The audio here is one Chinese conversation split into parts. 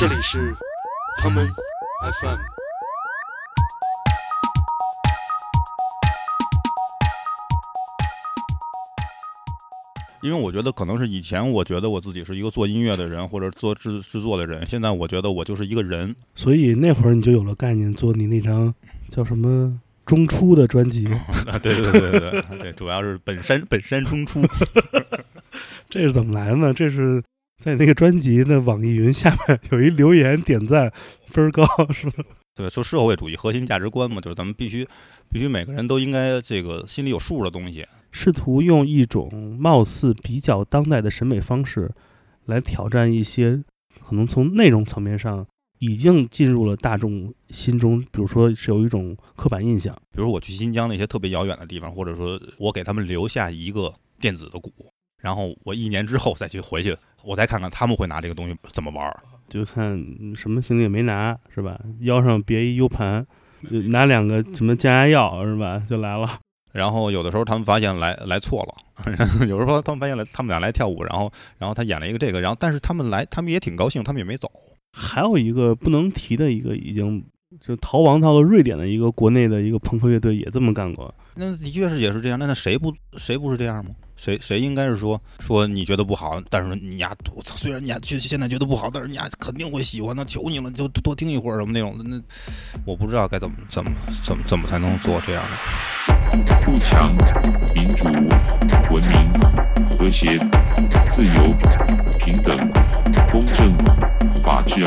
这里是 common FM。因为我觉得可能是以前我觉得我自己是一个做音乐的人或者做制制作的人，现在我觉得我就是一个人。所以那会儿你就有了概念，做你那张叫什么中出的专辑。啊，对对对对对对，主要是本山本山中出。这是怎么来的呢？这是在那个专辑的网易云下面有一留言点赞分儿高，是吧？对，说社会主义核心价值观嘛，就是咱们必须必须每个人都应该这个心里有数的东西。试图用一种貌似比较当代的审美方式，来挑战一些可能从内容层面上已经进入了大众心中，比如说是有一种刻板印象。比如我去新疆那些特别遥远的地方，或者说我给他们留下一个电子的鼓，然后我一年之后再去回去，我再看看他们会拿这个东西怎么玩儿。就看什么行李也没拿，是吧？腰上别一 U 盘，呃拿两个什么降压药，是吧？就来了。然后有的时候他们发现来来错了，有时候他们发现来他们俩来跳舞，然后然后他演了一个这个，然后但是他们来他们也挺高兴，他们也没走。还有一个不能提的一个，已经就逃亡到了瑞典的一个国内的一个朋克乐队，也这么干过。那的确是也是这样，那那谁不谁不是这样吗？谁谁应该是说说你觉得不好，但是你呀，我操，虽然你呀觉现在觉得不好，但是你呀肯定会喜欢，那求你了，你就多听一会儿什么那种的。那我不知道该怎么怎么怎么怎么才能做这样的。富强、民主、文明、和谐、自由、平等、公正、法治、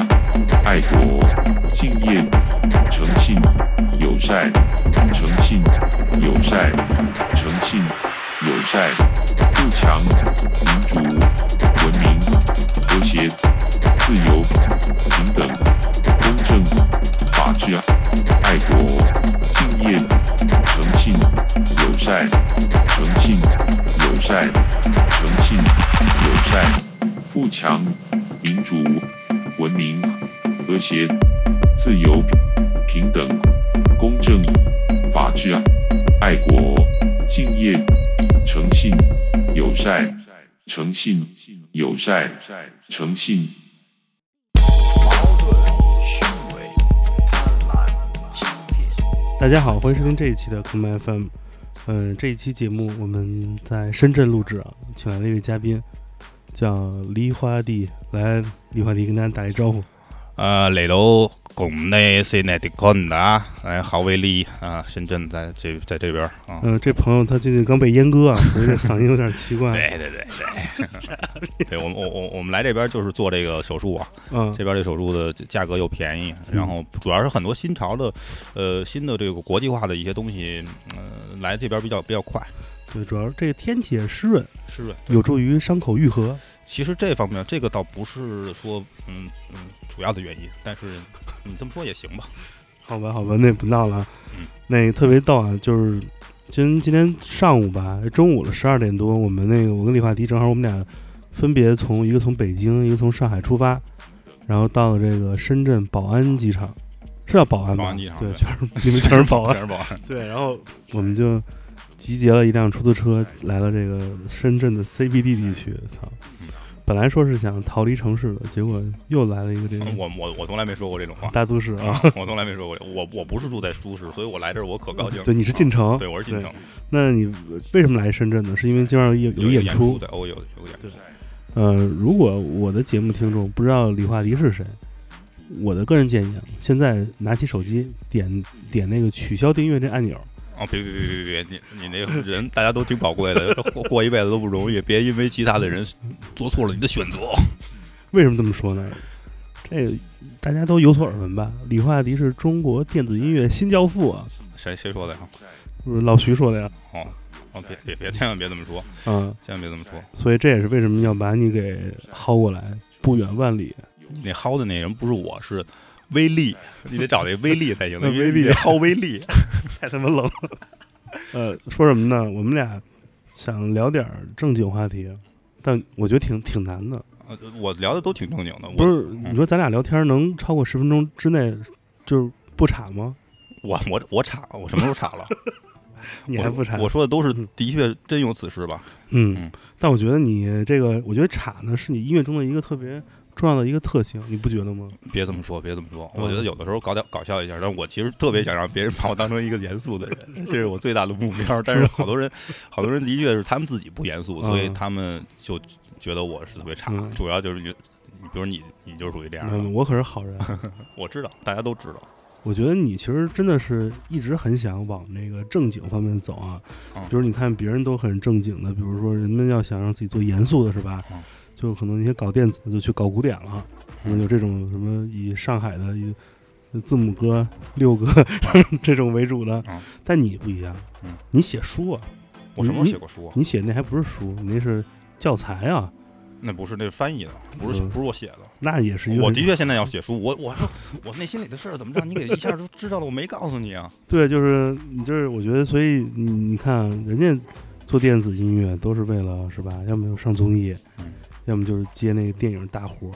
爱国、敬业、善、诚信、友善、诚信、友善。富强、民主、文明、和谐、自由、平等、公正、法治、爱国、敬业、诚信、友善、诚信、友善、诚信、友善。富强、民主、文明、和谐、自由、平等、公正、法治、爱国、敬业、诚信、友善、诚信、友善、诚信。大家好，欢迎收听这一期的 Come FM。嗯，这一期节目我们在深圳录制啊，请来了一位嘉宾，叫梨花地。来，梨花地跟大家打一招呼。啊，嚟到咁呢是內地坤啊，哎，郝威利啊，深圳在这在这边啊。嗯、这朋友他最近刚被阉割啊，所以这嗓音有点奇怪。对对对对，对 我们我我我们来这边就是做这个手术啊，嗯，这边这手术的价格又便宜，然后主要是很多新潮的，呃，新的这个国际化的一些东西，呃，来这边比较比较快，对，主要是这个天气也湿润，湿润。有助于伤口愈合。其实这方面这个倒不是说嗯嗯主要的原因，但是你这么说也行吧。好吧，好吧，那不闹了那个特别逗啊，就是今今天上午吧，中午了十二点多，我们那个我跟李化迪正好我们俩分别从一个从北京，一个从上海出发，然后到了这个深圳宝安机场，是叫宝安吧？宝安机场对，对全是你们全是宝安 全。是保安。对，然后我们就集结了一辆出租车，来到这个深圳的 CBD 地区。操嗯！本来说是想逃离城市的，结果又来了一个这个我我我从来没说过这种话，大都市啊。我从来没说过，我我不是住在都市，所以我来这儿我可高兴了。对，你是进城。对，我是进城，那你为什么来深圳呢？是因为今晚有有演演出。对，我，有有演出对。呃，如果我的节目听众不知道李化迪是谁，我的个人建议啊，现在拿起手机点点那个取消订阅这按钮。哦，别别别别别，你你那个人大家都挺宝贵的，过过一辈子都不容易，别因为其他的人做错了你的选择。为什么这么说呢？这大家都有所耳闻吧？李化迪是中国电子音乐新教父啊，谁谁说的呀？不是老徐说的呀。哦哦，别别别，千万别这么说，嗯，千万别这么说。所以这也是为什么要把你给薅过来，不远万里。你那薅的那人不是我，是威力，你得找那 威力才行。那威力薅威力。太他妈冷了。呃，说什么呢？我们俩想聊点儿正经话题，但我觉得挺挺难的。呃我聊的都挺正经的，不是，嗯你说咱俩聊天能超过十分钟之内就是不岔吗？我我我岔了，我什么时候岔了？你还不岔？我我说的都是嗯的确真有此事吧？嗯嗯，但我觉得你这个，我觉得岔呢是你音乐中的一个特别重要的一个特性，你不觉得吗？别这么说，别这么说。嗯我觉得有的时候搞点搞笑一下，但我其实特别想让别人把我当成一个严肃的人，这是我最大的目标。但是好多人，好多人的确是他们自己不严肃，所以嗯他们就觉得我是特别差。嗯主要就是你，你比如你，你就属于这样的。嗯，我可是好人。我知道，大家都知道。我觉得你其实真的是一直很想往那个正经方面走啊。嗯比如你看别人都很正经的，比如说人们要想让自己做严肃的，是吧？嗯就可能一些搞电子的就去搞古典了，可能嗯有这种什么以上海的以字母哥、六哥 这种为主的嗯。但你不一样嗯，你写书啊，我什么时候写过书啊？你写那还不是书，你那是教材啊，那不是那是翻译的，不是嗯不是我写的。那也是我的确现在要写书，我我说我内心里的事儿怎么让你给一下就知道了？我没告诉你啊。对，就是你就是我觉得，所以你你看人家做电子音乐都是为了是吧？要么就上综艺，嗯要么就是接那个电影大活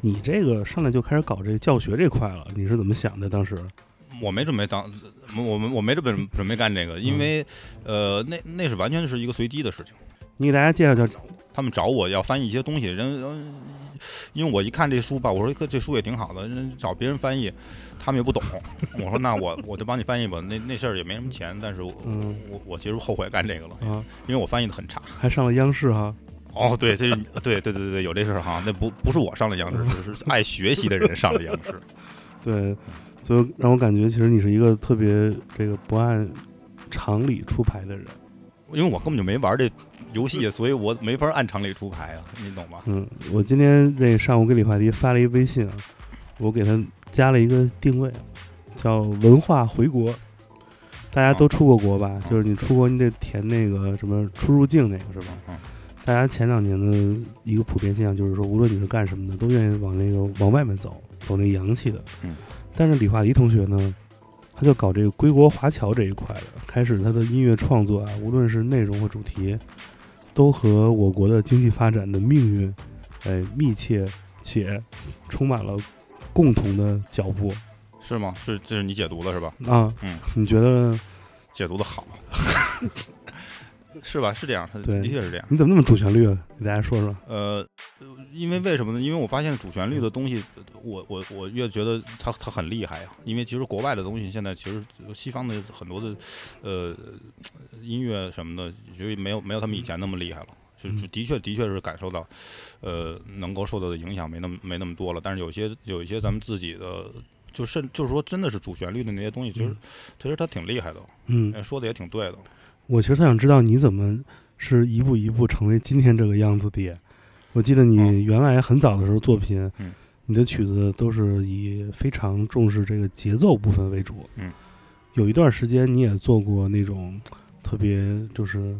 你这个上来就开始搞这个教学这块了，你是怎么想的？当时？我没准备当，我们我没准备准备干这个，因为呃，那那是完全是一个随机的事情。你给大家介绍介绍，他们找我要翻译一些东西，人，人因为我一看这书吧，我说这这书也挺好的，人找别人翻译，他们也不懂。我说那我我就帮你翻译吧，那那事儿也没什么钱，但是我、嗯我我其实后悔干这个了，啊，因为我翻译的很差。还上了央视哈。哦，对，这对对对对对，有这事儿哈，那不不是我上了央视，是是爱学习的人上了央视。对，所以让我感觉其实你是一个特别这个不按常理出牌的人。因为我根本就没玩这游戏，所以我没法按常理出牌啊，你懂吗？嗯，我今天这上午给李华迪发了一微信啊，我给他加了一个定位，叫文化回国。大家都出过国吧？就是你出国，你得填那个什么出入境那个是吧？嗯大家前两年的一个普遍现象就是说，无论你是干什么的，都愿意往那个往外面走，走那洋气的。嗯。但是李化迪同学呢，他就搞这个归国华侨这一块的，开始他的音乐创作啊，无论是内容和主题，都和我国的经济发展的命运，哎，密切且充满了共同的脚步是吗？是这是你解读的是吧？啊。嗯，你觉得解读的好，是吧？是这样，它对的确是这样。你怎么那么主旋律啊？给大家说说。呃，因为为什么呢？因为我发现主旋律的东西，我我我越觉得它它很厉害呀。因为其实国外的东西现在其实西方的很多的呃音乐什么的，就没有没有他们以前那么厉害了。就的确的确是感受到，呃，能够受到的影响没那么没那么多了。但是有些有一些咱们自己的，就甚就是说真的是主旋律的那些东西，其实嗯其实它挺厉害的，嗯，哎说的也挺对的。我其实特想知道你怎么是一步一步成为今天这个样子的。我记得哦你原来很早的时候作品，嗯你的曲子都是以非常重视这个节奏部分为主。嗯，有一段时间你也做过那种特别就是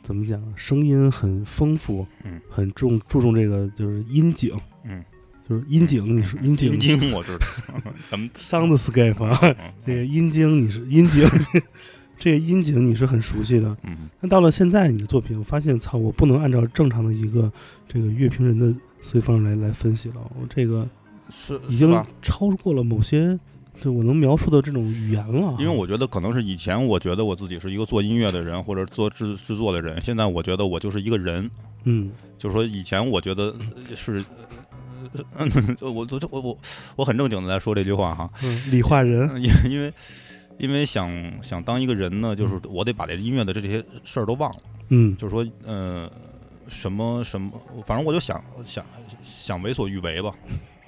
怎么讲，声音很丰富，嗯，很重注重这个就是音景，嗯，就是音景，你是音景阴茎我知道，咱们 soundscape 啊，嗯这个音经你是音景，这个音景你是很熟悉的。嗯那到了现在，你的作品，我发现，操，我不能按照正常的一个这个乐评人的思维方式来来分析了，我这个是已经？超过了某些就我能描述的这种语言了。因为我觉得可能是以前我觉得我自己是一个做音乐的人或者做制制作的人，现在我觉得我就是一个人，嗯就是说以前我觉得呃是。呃 我我我我我很正经的在说这句话哈，嗯，理化人，因 因为因为想想当一个人呢，就是我得把这音乐的这些事儿都忘了，嗯。就是说呃什么什么，反正我就想想想为所欲为吧，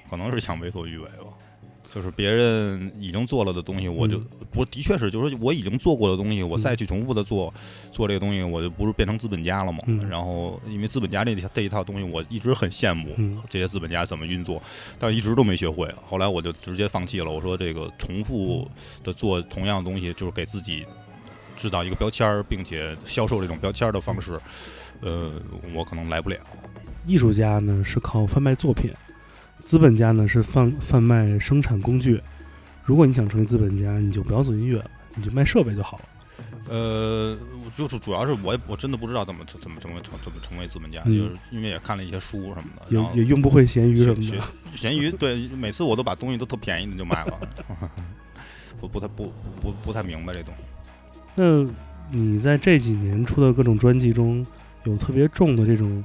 可能是想为所欲为吧。就是别人已经做了的东西，我就嗯不的确是，就是说我已经做过的东西，我嗯再去重复的做做这个东西，我就不是变成资本家了嘛。嗯然后因为资本家这这一套东西，我一直很羡慕嗯这些资本家怎么运作，但一直都没学会。后来我就直接放弃了，我说这个重复的做同样的东西，就是给自己制造一个标签儿，并且销售这种标签儿的方式，呃，我可能来不了。艺术家呢是靠贩卖作品，资本家呢是贩贩卖生产工具。如果你想成为资本家，你就不要做音乐了，你就卖设备就好了。呃，就是主要是我我真的不知道怎么怎么成为成怎么成为资本家，嗯就是因为也看了一些书什么的，也然后也用不会闲鱼什么的。闲鱼对，每次我都把东西都特便宜的就卖了，不不太不不不太明白这东西。那你在这几年出的各种专辑中，有特别重的这种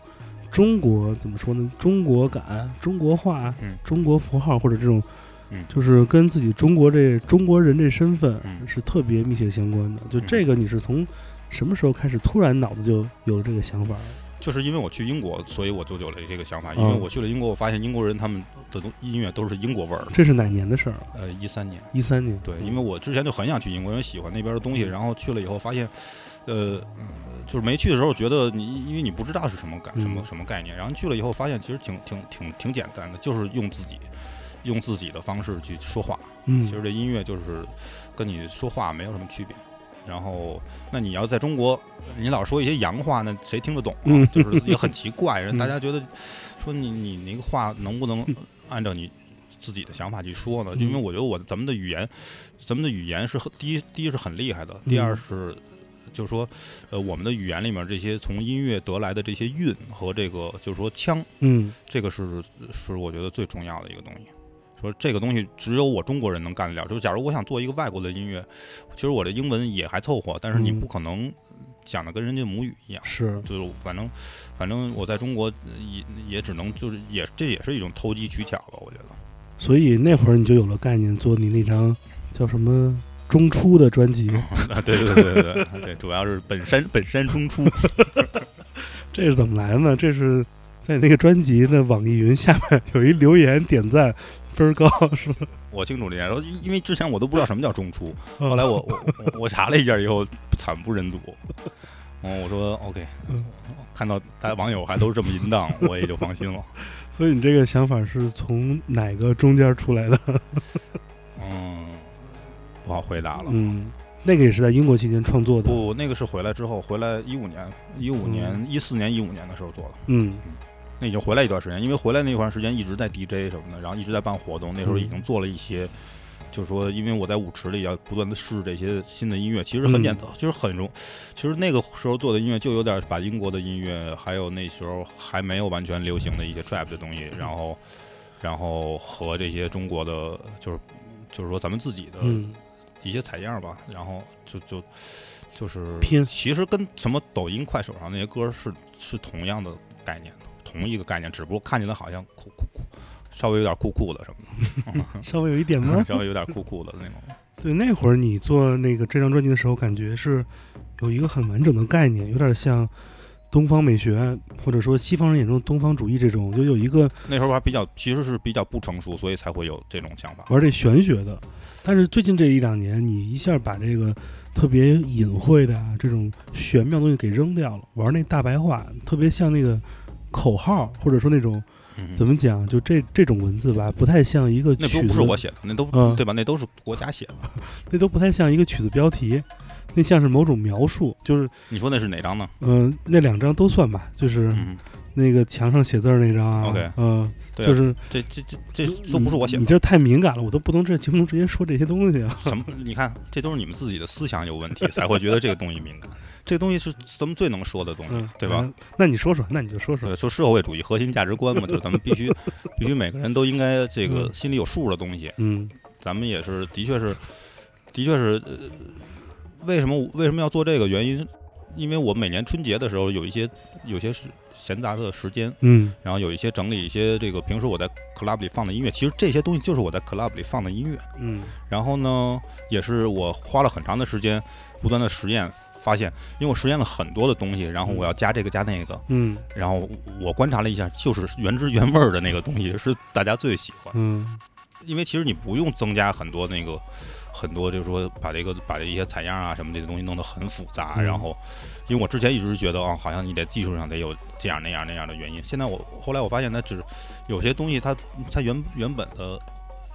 中国怎么说呢？中国感、中国化、嗯中国符号或者这种，嗯就是跟自己中国这中国人这身份嗯是特别密切相关的。就嗯这个，你是从什么时候开始突然脑子就有了这个想法？就是因为我去英国，所以我就有了这个想法。因为嗯我去了英国，我发现英国人他们的音乐都是英国味儿。这是哪年的事儿？呃，一三年，一三年。对，因为我之前就很想去英国，因为喜欢那边的东西，然后去了以后发现，呃，就是没去的时候觉得你因为你不知道是什么感什么嗯什么概念，然后去了以后发现其实挺挺挺挺简单的，就是用自己用自己的方式去说话。嗯其实这音乐就是跟你说话没有什么区别。然后，那你要在中国，你老说一些洋话，那谁听得懂啊？嗯就是也很奇怪，人嗯大家觉得说你你那个话能不能按照你自己的想法去说呢？嗯因为我觉得我咱们的语言，咱们的语言是很第一第一是很厉害的，第二嗯是就是说，呃，我们的语言里面这些从音乐得来的这些韵和这个就是说腔，嗯这个是是我觉得最重要的一个东西。说这个东西只有我中国人能干得了。就是假如我想做一个外国的音乐，其实我的英文也还凑合，但是你嗯不可能讲的跟人家母语一样。是就是反正反正我在中国也也只能就是也这也是一种投机取巧吧，我觉得。所以那会儿你就有了概念，做你那张叫什么中出的专辑，啊，对对对对对对，主要是本山本山中出。这是怎么来的呢？这是在那个专辑的网易云下面有一留言点赞分儿高，是吧？我清楚这件事，因为之前我都不知道什么叫中出，后后来我我我我查了一下以后，惨不忍睹。嗯，我说 OK，嗯看到大家网友还都是这么淫荡，我也就放心了。所以你这个想法是从哪个中间出来的？嗯，不好回答了。嗯，那个也是在英国期间创作的。不，那个是回来之后，回来一五年、一五年、一四年、一五年的时候做的。嗯那已经回来一段时间，因为回来那段时间一直在 DJ 什么的，然后一直在办活动。那时候已经做了一些，就是说，因为我在舞池里要不断的试这些新的音乐，其实很简单，就是很容。其实那个时候做的音乐就有点把英国的音乐，还有那时候还没有完全流行的一些 trap 的东西，然后，然后和这些中国的，就是就是说咱们自己的嗯一些采样吧，然后就就就是拼其实跟什么抖音、快手上那些歌是是同样的概念的，同一个概念，只不过看起来好像酷酷酷，稍微有点酷酷的什么的 稍微有一点吗，？稍微有点酷酷的那种。对，那会儿你做那个这张专辑的时候，感觉是有一个很完整的概念，有点像东方美学，或者说西方人眼中的东方主义这种，就有一个那时候还比较，其实是比较不成熟，所以才会有这种想法。玩这玄学的。但是最近这一两年，你一下把这个特别隐晦的啊这种玄妙东西给扔掉了，玩那大白话，特别像那个口号，或者说那种嗯怎么讲，就这这种文字吧，不太像一个那曲子，都不是我写的，那都、嗯对吧？那都是国家写的。那都不太像一个曲子标题，那像是某种描述，就是你说那是哪张呢？嗯、呃那两张都算吧，就是嗯，那个墙上写字儿那张啊 OK 嗯、对啊就是这这这这都不是我写的。你这太敏感了，我都不能这节目中直接说这些东西啊。什么？你看，这都是你们自己的思想有问题，才会觉得这个东西敏感。这个东西是咱们最能说的东西，嗯，对吧？嗯？那你说说，那你就说说。对，说社会主义核心价值观嘛，就是咱们必须 必须每个人都应该这个嗯心里有数的东西。嗯咱们也是，的确是，的确是，呃，为什么为什么要做这个？原因，因为我每年春节的时候有一些有些是闲杂的时间，嗯然后有一些整理一些这个平时我在 club 里放的音乐，其实这些东西就是我在 club 里放的音乐。嗯然后呢，也是我花了很长的时间不断的实验，发现，因为我实验了很多的东西，然后我要加这个加那个，嗯然后我观察了一下，就是原汁原味儿的那个东西是大家最喜欢，嗯因为其实你不用增加很多那个。很多就是说把这个把这一些采样啊什么这些东西弄得很复杂，嗯然后因为我之前一直觉得啊，好像你在技术上得有这样那样那样的原因。现在我后来我发现，它只有些东西它它原原本的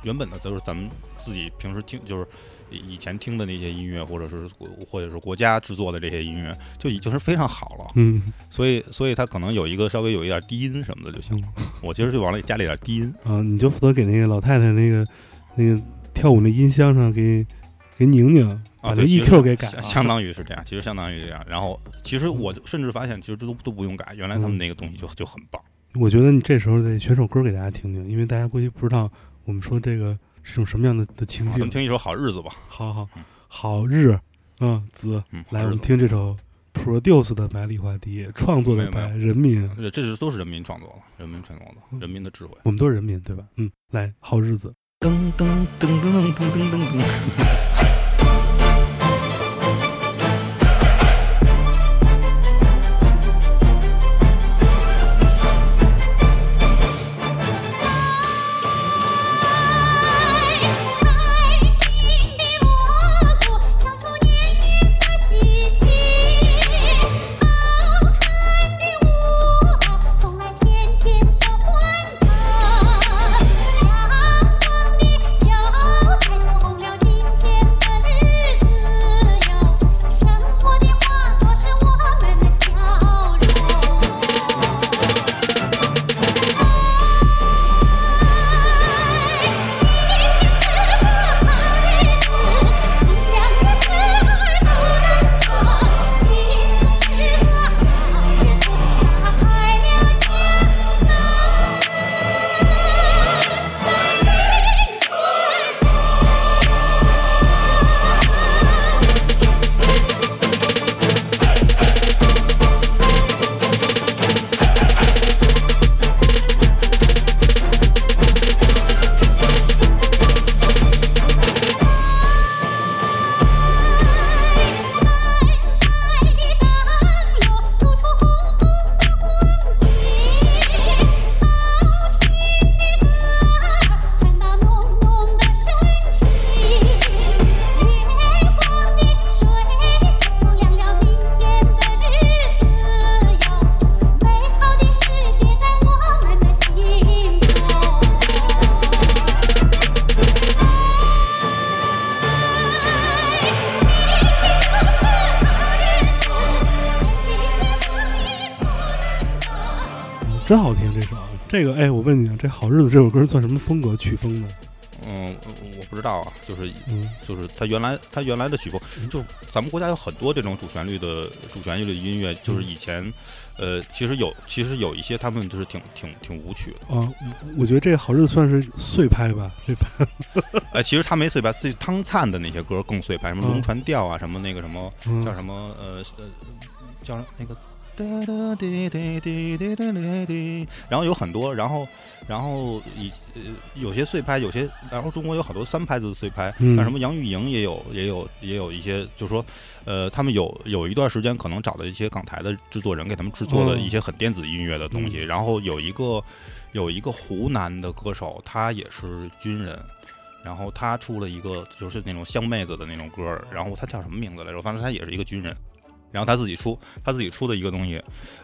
原本的都是咱们自己平时听就是以以前听的那些音乐，或者是或者是国家制作的这些音乐，就已经是非常好了。嗯所以所以它可能有一个稍微有一点低音什么的就行了。我其实就往里加了一点低音。啊，你就负责给那个老太太那个那个跳舞那音箱上给给拧拧，把这对其实 EQ 给改了。相相当于是这样，其实相当于这样。然后其实我甚至发现，其实这都都不用改，原来他们那个东西就就很棒。我觉得你这时候得选首歌给大家听听，因为大家估计不知道我们说这个是种什么样的的情景。我们。听一首《好日子》吧。好好嗯好日，嗯子，嗯，来我们听这首《produce 的白里花迪，创作的白人民，呃这是都是人民创作的，人民创作的，人民的智慧。我们都是人民，对吧？嗯，来，好日子。噔噔噔噔噔噔噔噔。噔这个，哎，我问你啊，这好日子这首歌算什么风格曲风呢？嗯，我不知道啊，就是嗯。就是它原来它原来的曲风，就咱们国家有很多这种主旋律的主旋律的音乐，就是以前，呃，其实有其实有一些他们就是挺挺挺舞曲的，啊，我我觉得这个好日子算是碎拍吧，这拍，哎，其实他没碎拍，最汤灿的那些歌更碎拍，什么嗯。龙船调啊，什么那个什么嗯。叫什么呃呃叫那个。哒哒滴滴滴滴滴滴滴，然后有很多，然后，然后以呃有些碎拍，有些，然后中国有很多三拍子的碎拍，嗯像什么杨钰莹也有，也有，也有一些，就是说，呃，他们有有一段时间可能找的一些港台的制作人给他们制作的嗯一些很电子音乐的东西，然后有一个有一个湖南的歌手，他也是军人。然后他出了一个就是那种香妹子的那种歌儿，然后他叫什么名字来着？反正他也是一个军人，然后他自己出他自己出的一个东西，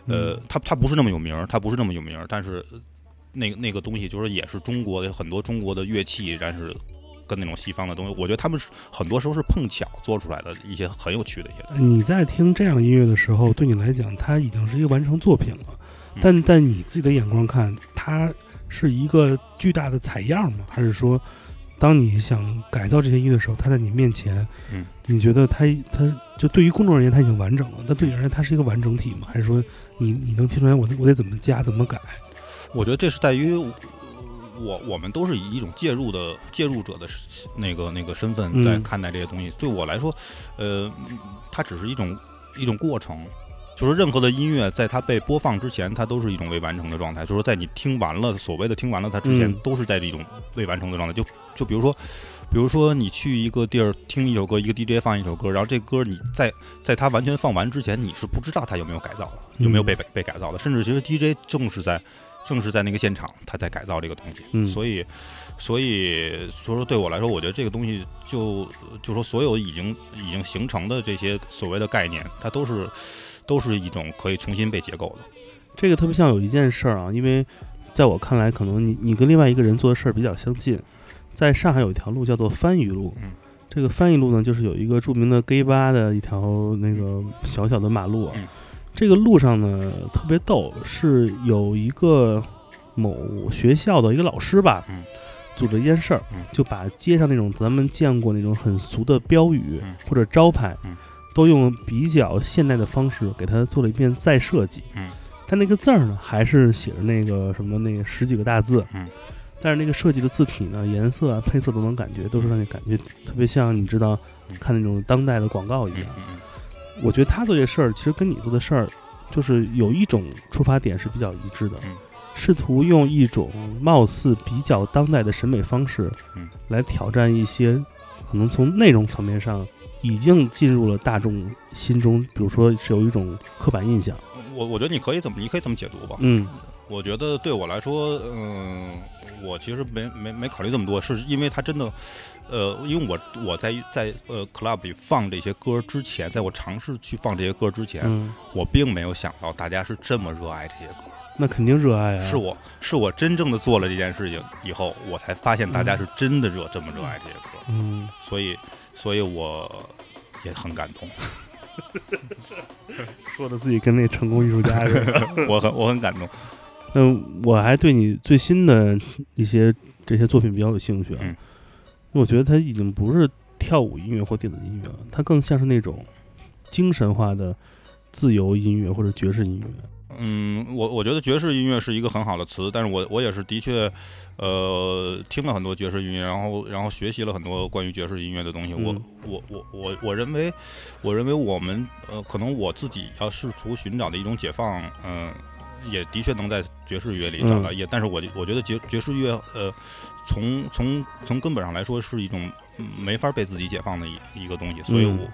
呃嗯，他他不是那么有名儿，他不是那么有名儿，但是那个那个东西就是也是中国的很多中国的乐器，但是跟那种西方的东西，我觉得他们是很多时候是碰巧做出来的一些很有趣的一些东西。你在听这样音乐的时候，对你来讲，它已经是一个完成作品了。嗯但在你自己的眼光看，它是一个巨大的采样吗？还是说，当你想改造这些音乐的时候，它在你面前，嗯，你觉得它它就对于公众而言它已经完整了？但对你而言，它是一个完整体吗？还是说你你能听出来我我得怎么加怎么改？我觉得这是在于我我们都是以一种介入的介入者的那个那个身份嗯在看待这些东西。对我来说，呃，嗯它只是一种一种过程。就是任何的音乐，在它被播放之前，它都是一种未完成的状态。就是说在你听完了所谓的听完了它之前，嗯都是在一种未完成的状态。就就比如说，比如说你去一个地儿听一首歌，一个 DJ 放一首歌，然后这歌你在在它完全放完之前，你是不知道它有没有改造的，有没有被被被改造的。甚至其实 DJ 正是在正是在那个现场，他在改造这个东西。嗯所以所以所以说对我来说，我觉得这个东西就就说所有已经已经形成的这些所谓的概念，它都是都是一种可以重新被结构的。这个特别像有一件事儿啊，因为在我看来，可能你你跟另外一个人做的事儿比较相近。在上海有一条路叫做番禺路，嗯这个番禺路呢，就是有一个著名的 gay 吧的一条那个小小的马路啊。嗯这个路上呢特别逗，是有一个某学校的一个老师吧，嗯组织一件事儿，嗯就把街上那种咱们见过那种很俗的标语、嗯或者招牌，嗯都用比较现代的方式给它做了一遍再设计。嗯。它那个字儿呢，还是写着那个什么那个十几个大字，嗯，但是那个设计的字体呢、颜色啊、配色都能感觉，都是让你感觉特别像你知道嗯看那种当代的广告一嗯样。嗯。我觉得他做这事儿，其实跟你做的事儿，就是有一种出发点是比较一致的，嗯。试图用一种貌似比较当代的审美方式，嗯。来挑战一些可能从内容层面上已经进入了大众心中，比如说是有一种刻板印象。我我觉得你可以怎么，你可以怎么解读吧。嗯我觉得对我来说，嗯，我其实没没没考虑这么多，是因为他真的，呃，因为我我在在呃 club 里放这些歌之前，在我尝试去放这些歌之前，嗯，我并没有想到大家是这么热爱这些歌。那肯定热爱啊。是我是我真正的做了这件事情以后，我才发现大家是真的热这么热爱这些歌，嗯，所以所以我也很感动，说的自己跟那成功艺术家似的。我很我很感动。嗯，我还对你最新的一些这些作品比较有兴趣啊。嗯我觉得它已经不是跳舞音乐或电子音乐了，它更像是那种精神化的自由音乐或者爵士音乐。嗯，我我觉得爵士音乐是一个很好的词，但是我我也是的确，呃，听了很多爵士音乐，然后然后学习了很多关于爵士音乐的东西。我嗯我我我我认为，我认为我们呃，可能我自己要试图寻找的一种解放，嗯、也的确能在爵士乐里找到。也，但是我我觉得爵爵士乐，呃，从从从根本上来说是一种嗯没法被自己解放的一一个东西，所以嗯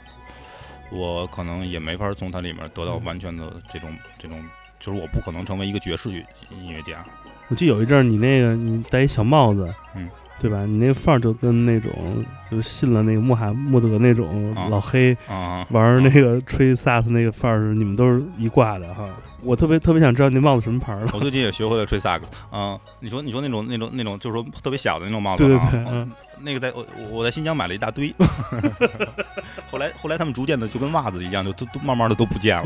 我、我可能也没法从它里面得到完全的这种这种。就是我不可能成为一个爵士乐音乐家，我记得有一阵儿你那个你戴一小帽子，嗯，对吧？你那范儿就跟那种就是信了那个穆罕默德那种啊老黑啊，玩儿那个吹萨克斯那个范儿你们都是一挂的哈。我特别特别想知道那帽子什么牌儿的。我最近也学会了吹萨克斯啊。你说你说那种那种那种，就是说特别小的那种帽子啊，对对对，嗯嗯，那个在我我在新疆买了一大堆，后来后来他们逐渐的就跟袜子一样，就都都慢慢的都不见了。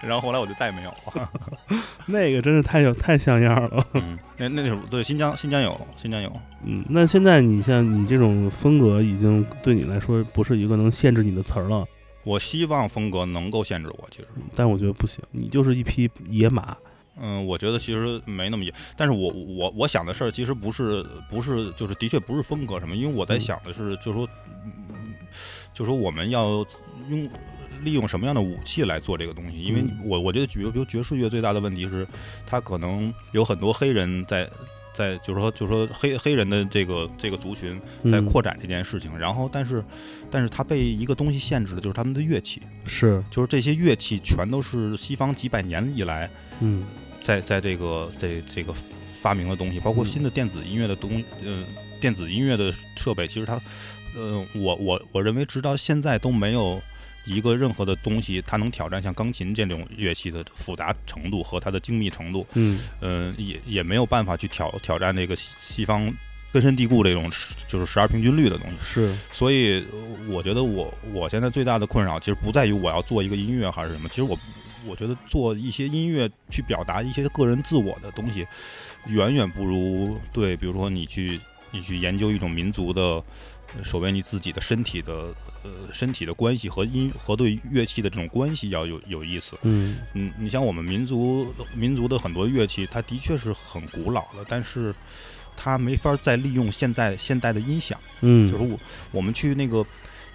然后后来我就再也没有了。那个真是太有太像样了。嗯，那那种对新疆新疆有新疆有，嗯，那现在你像你这种风格，已经对你来说不是一个能限制你的词儿了。我希望风格能够限制我，其实。但我觉得不行，你就是一匹野马。嗯，我觉得其实没那么野，但是我我我想的事儿其实不是不是就是的确不是风格什么，因为我在嗯想的是，就是说，嗯就是说我们要用利用什么样的武器来做这个东西，因为嗯。我我觉得比如比如爵士乐最大的问题是，它可能有很多黑人在。在就是说，就是说黑黑人的这个这个族群在嗯扩展这件事情，然后但是，但是他被一个东西限制的，就是他们的乐器，是，就是这些乐器全都是西方几百年以来嗯。在在这个这这个发明的东西，包括嗯。新的电子音乐的东，呃，电子音乐的设备，其实它，呃，我我我认为直到现在都没有一个任何的东西，它能挑战像钢琴这种乐器的复杂程度和它的精密程度，嗯呃、也也没有办法去挑挑战那个西西方根深蒂固这种十就是十二平均律的东西。是，所以呃我觉得我我现在最大的困扰其实不在于我要做一个音乐还是什么，其实我我觉得做一些音乐去表达一些个人自我的东西，远远不如对，比如说你去你去研究一种民族的。呃守卫你自己的身体的呃身体的关系和音和对乐器的这种关系要有有意思。嗯嗯，你像我们民族民族的很多乐器，它的确是很古老的，但是它没法再利用现在现代的音响。嗯，就是我我们去那个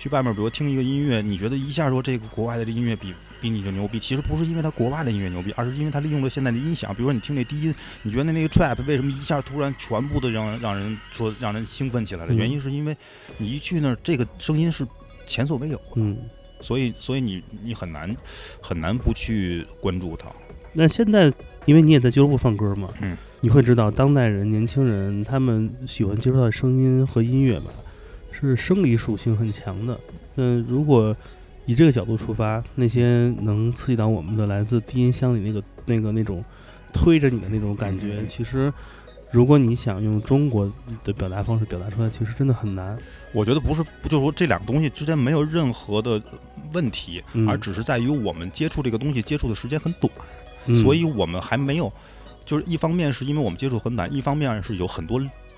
去外面，比如听一个音乐，你觉得一下说这个国外的这音乐比比你就牛逼，其实不是因为它国外的音乐牛逼，而是因为它利用了现在的音响。比如说你听那低音，你觉得那个 trap 为什么一下突然全部的让让人说让人兴奋起来了？嗯原因是因为你一去那儿，这个声音是前所未有的，嗯。所以所以你你很难很难不去关注它。那现在，因为你也在俱乐部放歌嘛，嗯，你会知道当代人、年轻人他们喜欢接触到的声音和音乐吧，是生理属性很强的。嗯，如果以这个角度出发，那些能刺激到我们的来自低音箱里那个、那个、那种推着你的那种感觉，嗯其实。如果你想用中国的表达方式表达出来，其实真的很难。我觉得不是，不就是说这两个东西之间没有任何的问题，嗯而只是在于我们接触这个东西接触的时间很短。嗯、所以我们还没有，就是一方面是因为我们接触很短，一方面是有很多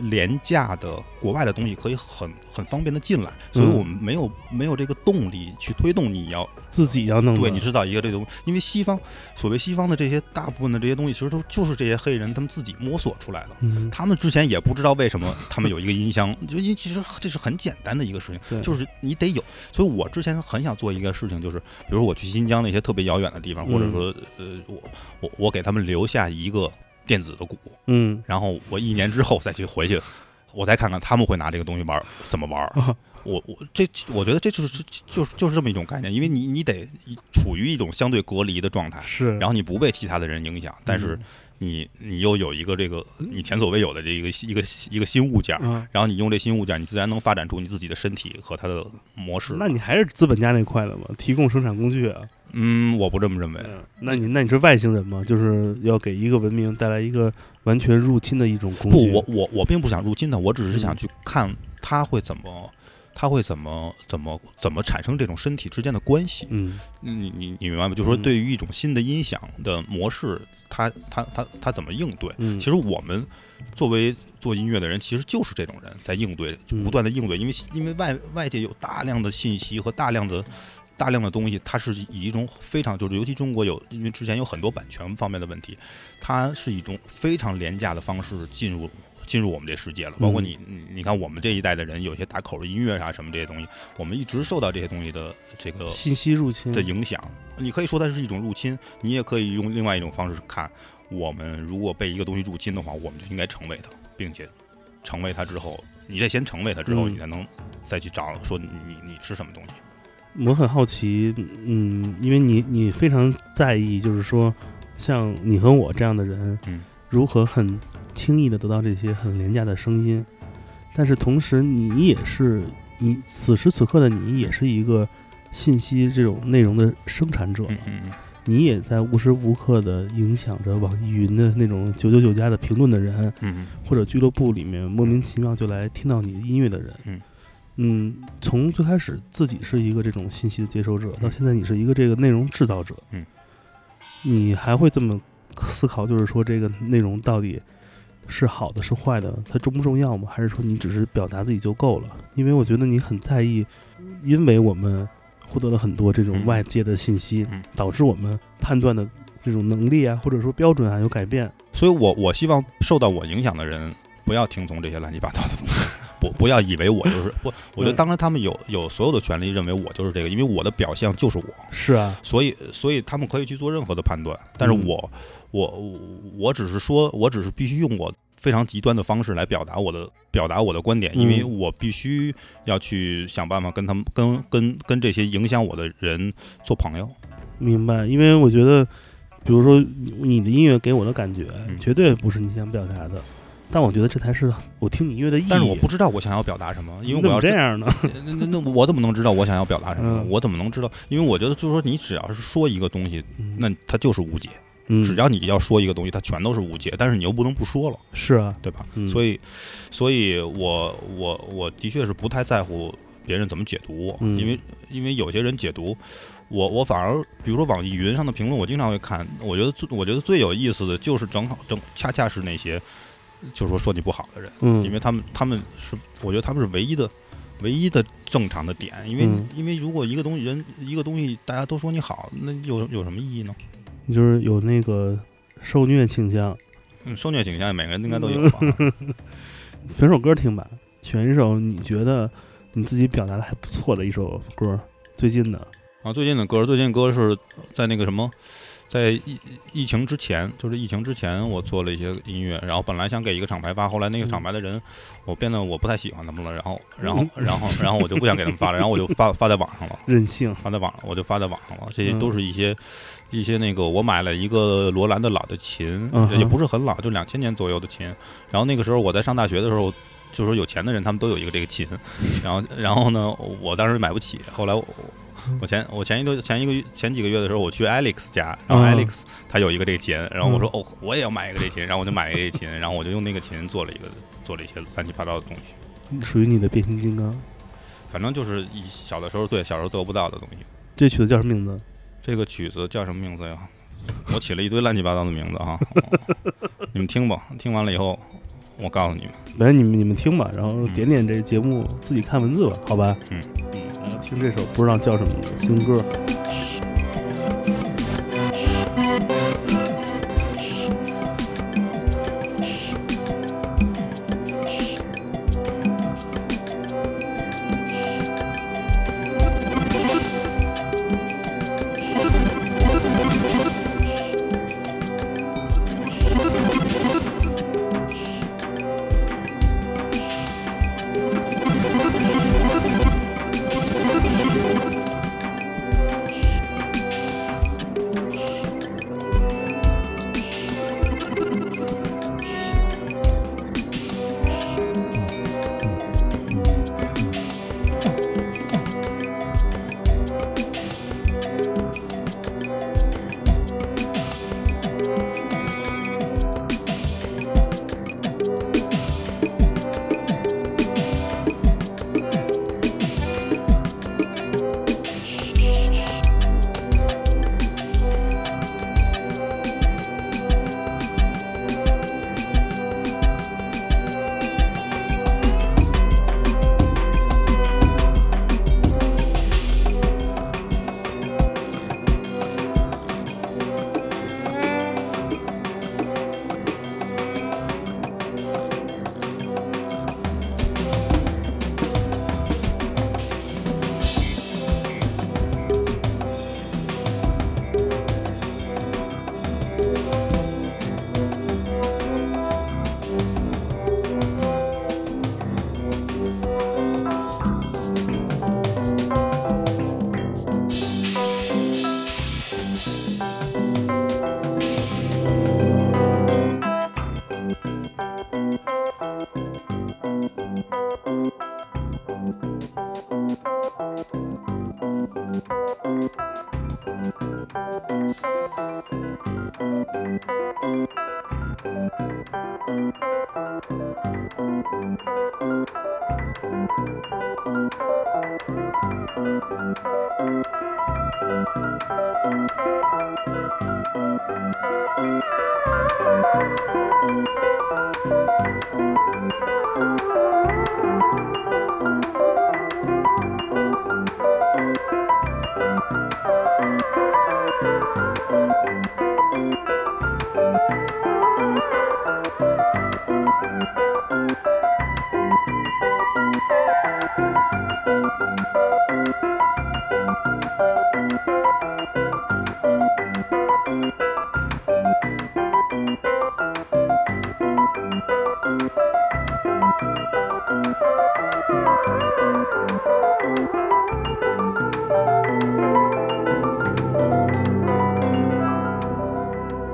廉价的国外的东西可以很很方便的进来，所以嗯我们没有没有这个动力去推动你要自己要弄，对你制造一个这种，因为西方所谓西方的这些大部分的这些东西，其实都就是这些黑人他们自己摸索出来的。嗯，他们之前也不知道为什么他们有一个音箱，就因为其实这是很简单的一个事情，就是你得有。所以我之前很想做一个事情，就是比如说我去新疆那些特别遥远的地方，或者嗯说呃我我我给他们留下一个电子的鼓，嗯。然后我一年之后再去回去，我再看看他们会拿这个东西玩怎么玩 我我这我觉得这就是就是就是这么一种概念，因为你你得处于一种相对隔离的状态，是，然后你不被其他的人影响，但是嗯。你你又有一个这个你前所未有的这一个一个一个新物件然后你用这新物件，你自然能发展出你自己的身体和它的模式。那你还是资本家那块的嘛，提供生产工具啊。嗯，我不这么认为。嗯，那你那你是外星人吗？就是要给一个文明带来一个完全入侵的一种工不，我我我并不想入侵它，我只是想嗯去看它会怎么，它会怎么怎么怎么产生这种身体之间的关系。嗯你你你明白吗？就是说，嗯对于一种新的音响的模式，它它它它怎么应对？嗯，其实我们作为做音乐的人，其实就是这种人在应对，就不断的应对，因为因为外外界有大量的信息和大量的大量的东西，它是以一种非常就是，尤其中国有，因为之前有很多版权方面的问题，它是一种非常廉价的方式进入。进入我们这世界了，包括嗯你，你你看我们这一代的人，有些打口的音乐啊什么这些东西，我们一直受到这些东西的这个信息入侵的影响。你可以说它是一种入侵，你也可以用另外一种方式看。我们如果被一个东西入侵的话，我们就应该成为它，并且成为它之后，你得先成为它之后，嗯你才能再去找说你你你是什么东西。我很好奇，嗯，因为你你非常在意，就是说，像你和我这样的人，嗯，如何很轻易的得到这些很廉价的声音，但是同时你也是你此时此刻的你也是一个信息这种内容的生产者，嗯你也在无时无刻的影响着网易云的那种九九九加的评论的人，嗯或者俱乐部里面莫名其妙就来听到你音乐的人，嗯嗯从最开始自己是一个这种信息的接收者，到现在你是一个这个内容制造者，嗯，你还会这么思考，就是说这个内容到底是好的是坏的，它重不重要吗？还是说你只是表达自己就够了？因为我觉得你很在意，因为我们获得了很多这种嗯外界的信息，嗯导致我们判断的这种能力啊，或者说标准啊有改变。所以我我希望受到我影响的人不要听从这些乱七八糟的东西，不不要以为我就是不，我觉得嗯。当然他们有有所有的权利认为我就是这个，因为我的表象就是我。是啊，所以，所以他们可以去做任何的判断，但是嗯。我，我，我，我只是说，我只是必须用我非常极端的方式来表达我的表达我的观点，因为嗯。我必须要去想办法跟他们跟跟跟这些影响我的人做朋友。明白，因为我觉得，比如说你的音乐给我的感觉，嗯。绝对不是你想表达的，但我觉得这才是我听你音乐的意义。但是我不知道我想要表达什么，因为我要这样呢？那那那我怎么能知道我想要表达什么呢？嗯我怎么能知道？因为我觉得就是说，你只要是说一个东西，那它就是无解。嗯，只要你要说一个东西，它全都是无解，但是你又不能不说了。是啊，对吧？嗯所以，所以我我我的确是不太在乎别人怎么解读我，嗯因为因为有些人解读我，我反而比如说网易云上的评论，我经常会看，我觉得最我觉得最有意思的就是正好正恰恰是那些就是说说你不好的人，嗯，因为他们他们是我觉得他们是唯一的。唯一的正常的点，因为、嗯因为如果一个东西人一个东西大家都说你好，那有有什么意义呢？就是有那个受虐倾向，嗯，受虐倾向每个人应该都有吧？选首歌听吧，选一首你觉得你自己表达的还不错的一首歌，最近的，啊，最近的歌，最近歌是在那个什么，在疫疫情之前，就是疫情之前，我做了一些音乐，然后本来想给一个厂牌发，后来那个厂牌的人，我变得我不太喜欢他们了，然后，然后，然后，然后我就不想给他们发了，然后我就发发在网上了，任性，发在网上，我就发在网上了，这些嗯都是一些。一些那个，我买了一个罗兰的老的琴，嗯也不是很老，就两千年左右的琴。然后那个时候我在上大学的时候，就说有钱的人他们都有一个这个琴，然后然后呢，我当时买不起。后来我我前我前一个前一个月前几个月的时候，我去 Alex 家，然后嗯 Alex 他有一个这个琴，然后我说哦，我也要买一个这琴，然后我就买了一个这琴，然后我就用那个琴做了一个做了一些乱七八糟的东西。属于你的变形金刚。反正就是一小的时候对小时候得不到的东西。这曲子叫什么名字？这个曲子叫什么名字呀？我起了一堆乱七八糟的名字哈，你们听吧，听完了以后，我告诉你们，反正你们你们听吧，然后点点这节目自己看文字吧，好吧？嗯听这首不知道叫什么的新歌。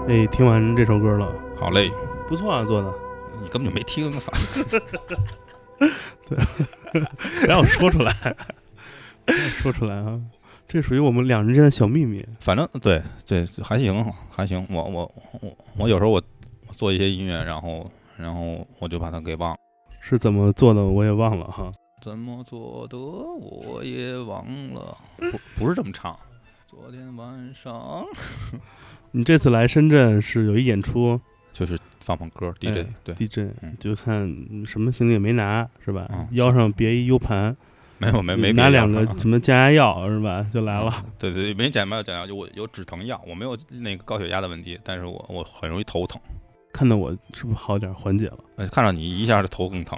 哎，听完这首歌了，好嘞，不错啊，做的。你根本就没听 啥。不要说出来，不要说出来啊！这属于我们两人间的小秘密。反正对对还行还行，我我我我有时候我我做一些音乐，然后然后我就把它给忘了，是怎么做的我也忘了哈。怎么做的我也忘了，不不是这么唱。昨天晚上你这次来深圳是有一演出就是放放歌，DJ 哎对，，DJ 嗯就看什么行李也没拿是吧？嗯腰上别一 U 盘，没有没没拿两个什么降压药是吧？就来了。对对，没减没有减药，就我有止疼药，我没有那个高血压的问题，但是我我很容易头疼，看到我是不是好点儿缓解了？呃看到你一下就头更疼，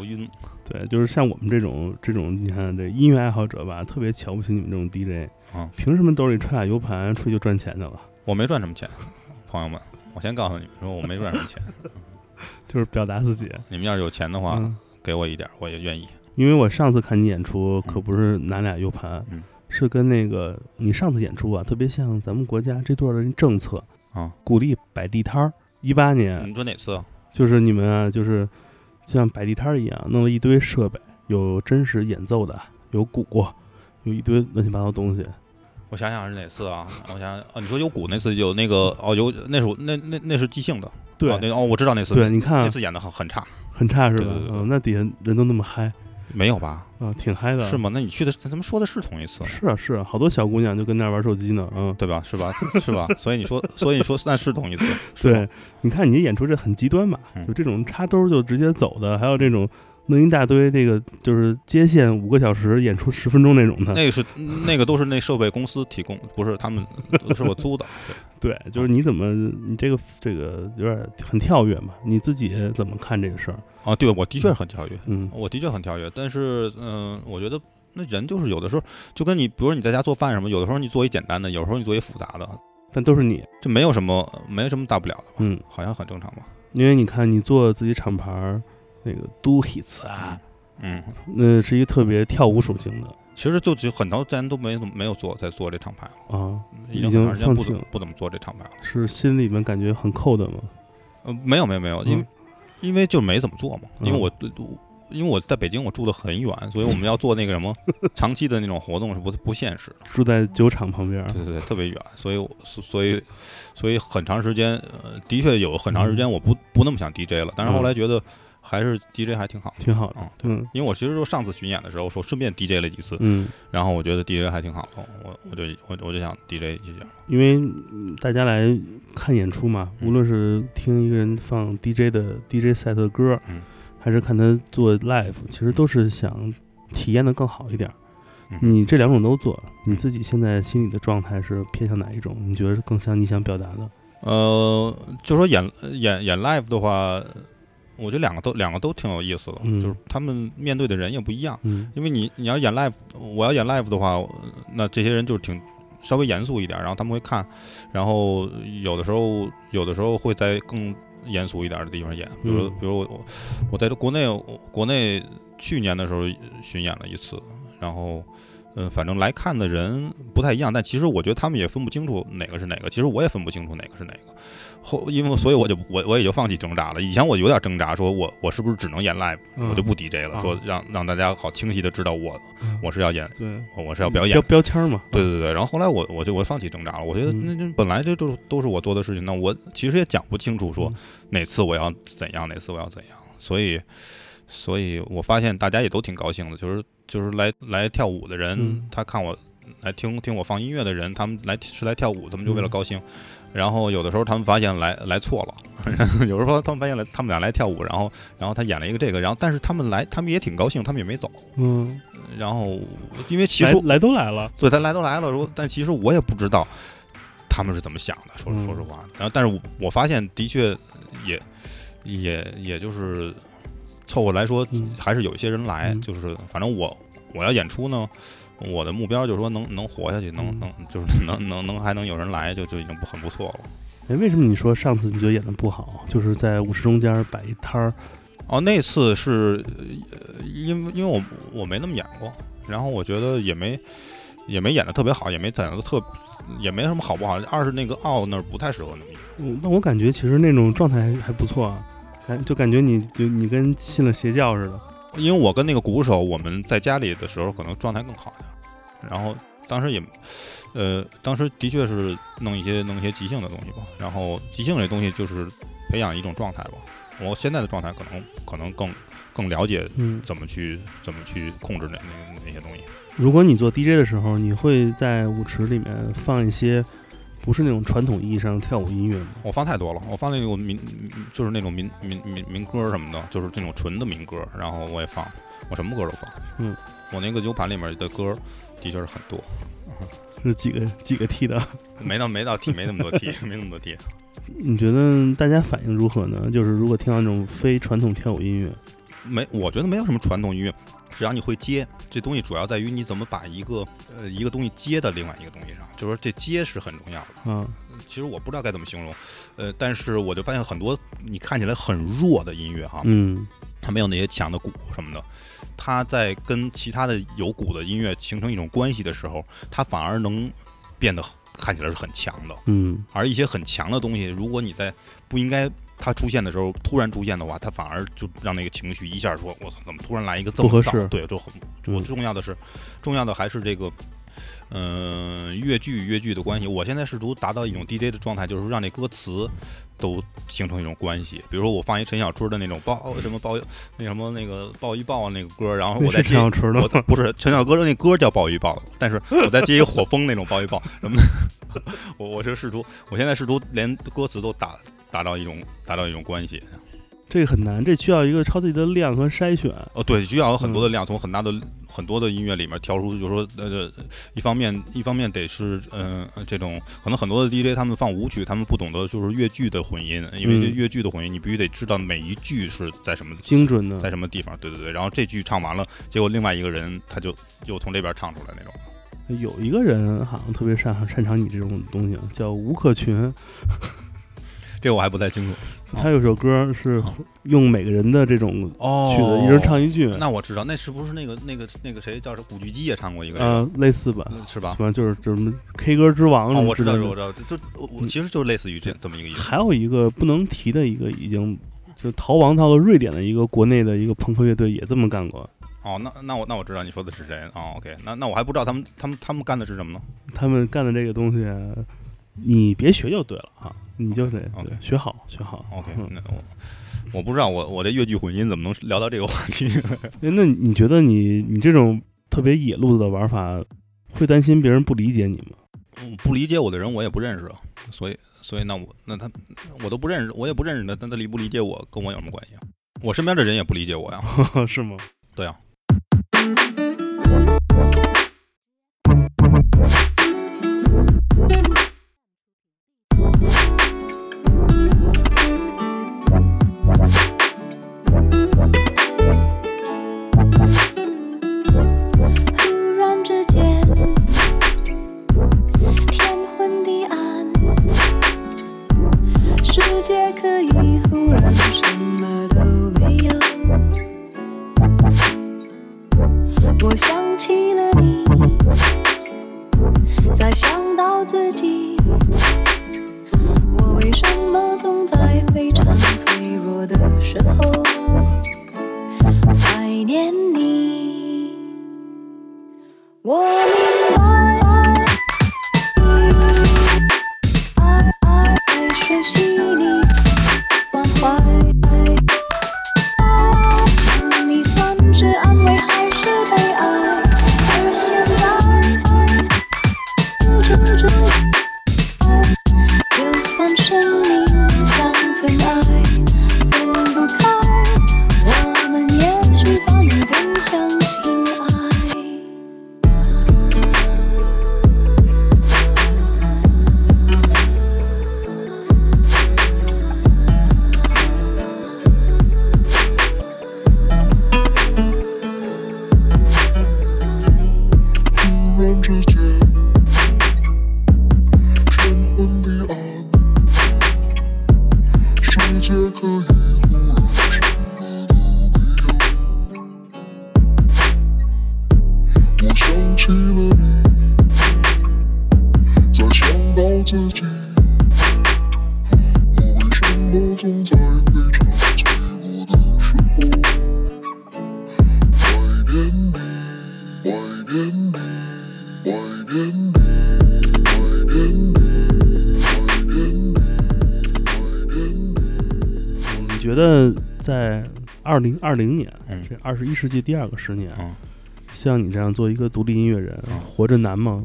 头晕。对，就是像我们这种这种，你看这音乐爱好者吧，特别瞧不起你们这种 DJ，啊凭什么兜里揣俩 U 盘出去就赚钱去了？我没赚什么钱，朋友们，我先告诉你们说我没赚什么钱，就是表达自己。你们要是有钱的话，嗯，给我一点，我也愿意。因为我上次看你演出，可不是拿俩 U 盘，嗯是跟那个你上次演出啊，特别像咱们国家这段的政策，啊，鼓励摆地摊儿。一八年你说哪次啊？就是你们啊，就是像摆地摊儿一样，弄了一堆设备，有真实演奏的，有鼓，有一堆乱七八糟东西。我想想是哪次啊？我想想啊，你说有鼓那次有那个哦，有那是我那那那是即兴的，对哦那哦我知道那次，对，你看啊那次演的很很差，很差是吧？嗯，那底下人都那么嗨，没有吧？啊，挺嗨的。是？吗？那你去的，他们说的是同一次，是啊是啊，好多小姑娘就跟那儿玩手机呢。嗯，对吧？是吧？是吧？所以你说，所以你说那是同一次，对，你看你演出这很极端吧？嗯就这种插兜就直接走的，还有这种弄一大堆那个就是接线五个小时演出十分钟那种的。那个是那个都是那设备公司提供，不是他们是我租的。对对，就是你怎么你这个这个有点很跳跃嘛？你自己怎么看这个事儿？啊，对，我的确很跳跃，嗯我的确很跳跃，但是嗯、我觉得那人就是有的时候就跟你，比如说你在家做饭什么，有的时候你做一简单的，有时候你做一复杂的，但都是你，这没有什么没什么大不了的吧？嗯，好像很正常吧？因为你看你做自己厂牌儿那个 Do Hits 啊，嗯，那是一个特别跳舞属性的其实就就很长时间都没怎么没有做在做这厂牌了，啊，已已经经很长时间不怎么不怎么做这厂牌了。是心里面感觉很扣的吗。呃，没有没有没有，因为、嗯因为就没怎么做嘛，因为嗯我因为我在北京我住的很远，所以我们要做那个什么 长期的那种活动是不不现实的。住在酒厂旁边儿，对对对，特别远，所以我所以所以很长时间，呃，的确有很长时间我不不那么想 DJ 了，但是后来觉得还是 DJ 还挺好。挺好的。嗯，对，嗯因为我其实说上次巡演的时候说顺便 DJ 了几次，嗯，然后我觉得 DJ 还挺好的，我我就我我就想 DJ 一下。因为嗯大家来看演出嘛，嗯无论是听一个人放 DJ 的 DJ set 的歌，嗯还是看他做 live，其实都是想体验的更好一点你这两种都做，你自己现在心里的状态是偏向哪一种？你觉得更像你想表达的？呃，就说演演演 live 的话，我觉得两个都两个都挺有意思的，嗯就是他们面对的人也不一样。嗯因为你你要演 live，我要演 live 的话，那这些人就是挺稍微严肃一点，然后他们会看，然后有的时候有的时候会在更严肃一点的地方演，比如、嗯比如我我我在国内国内去年的时候巡演了一次，然后。嗯，反正来看的人不太一样，但其实我觉得他们也分不清楚哪个是哪个。其实我也分不清楚哪个是哪个。后因为所以我就我我也就放弃挣扎了。以前我有点挣扎，说我我是不是只能演 live，、嗯我就不 DJ 了，啊说让让大家好清晰的知道我我是要演，对，我是要表演标。标签嘛。对对对，然后后来我我就我放弃挣扎了，我觉得嗯那那本来这就都是我做的事情，那我其实也讲不清楚说嗯哪次我要怎样，哪次我要怎样，所以所以我发现大家也都挺高兴的，就是就是来来跳舞的人，嗯他看我来听听我放音乐的人，他们来是来跳舞，他们就为了嗯高兴。然后有的时候他们发现来来错了，有时候他们发现来他们俩来跳舞，然后然后他演了一个这个，然后但是他们来他们也挺高兴，他们也没走。嗯，然后因为其实来来都来了。对，他来都来了，说，但其实我也不知道他们是怎么想的，说嗯说实话。然后，但是我我发现的确也也也就是凑合来说，嗯还是有一些人来，嗯就是反正我我要演出呢。我的目标就是说能能活下去，能嗯能就是能能能还能有人来，就就已经不很不错了。哎，为什么你说上次你觉得演的不好？就是在舞池中间摆一摊儿，哦，那次是呃因为因为我我没那么演过，然后我觉得也没也没演的特别好，也没演的特也没什么好不好。二是那个奥那儿不太适合那么演。嗯，那我感觉其实那种状态还还不错啊，感就感觉你就你跟信了邪教似的。因为我跟那个鼓手，我们在家里的时候可能状态更好一点，然后当时也，呃，当时的确是弄一些弄一些即兴的东西吧，然后即兴这东西就是培养一种状态吧。我现在的状态可能可能更更了解嗯，怎么去怎么去控制那那那些东西。如果你做 DJ 的时候，你会在舞池里面放一些不是那种传统意义上的跳舞音乐吗？我放太多了，我放那种民就是那种民民民民歌什么的，就是这种纯的民歌，然后我也放，我什么歌都放。嗯，我那个 U 盘里面的歌的确是很多。是几个几个 T 的？没到没到 T，没那么多 T，没那么多 T。你觉得大家反应如何呢？就是如果听到那种非传统跳舞音乐，没，我觉得没有什么传统音乐，只要你会接，这东西主要在于你怎么把一个呃一个东西接到另外一个东西上，就是说这接是很重要的。嗯，其实我不知道该怎么形容，呃，但是我就发现很多你看起来很弱的音乐哈，嗯它没有那些强的鼓什么的，它在跟其他的有鼓的音乐形成一种关系的时候，它反而能变得看起来是很强的。嗯而一些很强的东西，如果你在不应该它出现的时候突然出现的话，他反而就让那个情绪一下说：“我操，怎么突然来一个这么燥不合适对，就很嗯我重要的是，重要的还是这个嗯、乐句乐剧的关系。我现在试图达到一种 DJ 的状态，就是让那歌词都形成一种关系。比如说我放一陈小春的那种抱什么抱那什么那个抱一抱那个歌，然后我再接陈小春的我 不是陈小哥的那歌叫抱一抱，但是我再接一个火风那种抱一抱什么的。我我是试图，我现在试图连歌词都达达到一种达到一种关系。这个很难，这需要一个超级的量和筛选。哦，对，需要有很多的量，从很大的很多的音乐里面挑出，就是说，呃，一方面一方面得是，嗯、这种可能很多的 DJ 他们放舞曲，他们不懂得就是越剧的混音，因为这嗯乐句的混音，你必须得知道每一句是在什么精准的在什么地方，对对对，然后这句唱完了，结果另外一个人他就又从这边唱出来那种。有一个人好像特别擅擅长你这种东西，叫吴克群。这我还不太清楚。他有首歌是用每个人的这种哦曲子，一人唱一句，那我知道，那是不是那个那个那个谁叫古巨基也唱过一个这个、呃，类似吧，是吧？反正就是就是什么 K 歌之王我知道，我知道，就我我其实就类似于这这么一个意思。还有一个不能提的一个，已经就逃亡到了瑞典的一个国内的一个朋克乐队，也这么干过。哦，那那我那我知道你说的是谁哦，OK，那那我还不知道他们他们他们干的是什么呢？他们干的这个东西，你别学就对了啊，你就得学好学好。OK，嗯那我我不知道我我这越剧混音怎么能聊到这个话题？哎那你觉得你你这种特别野路子的玩法，会担心别人不理解你吗？嗯不理解我的人我也不认识，所以所以那我那他我都不认识，我也不认识他，那他理不理解我跟我有什么关系啊？我身边的人也不理解我呀。是吗？对啊，界可以忽然什么都没有。我想起了你，再想到自己，我为什么总在非常脆弱的时候怀念你？我明白，二零年，嗯。这二十一世纪第二个十年，嗯。像你这样做一个独立音乐人，嗯。活着难吗？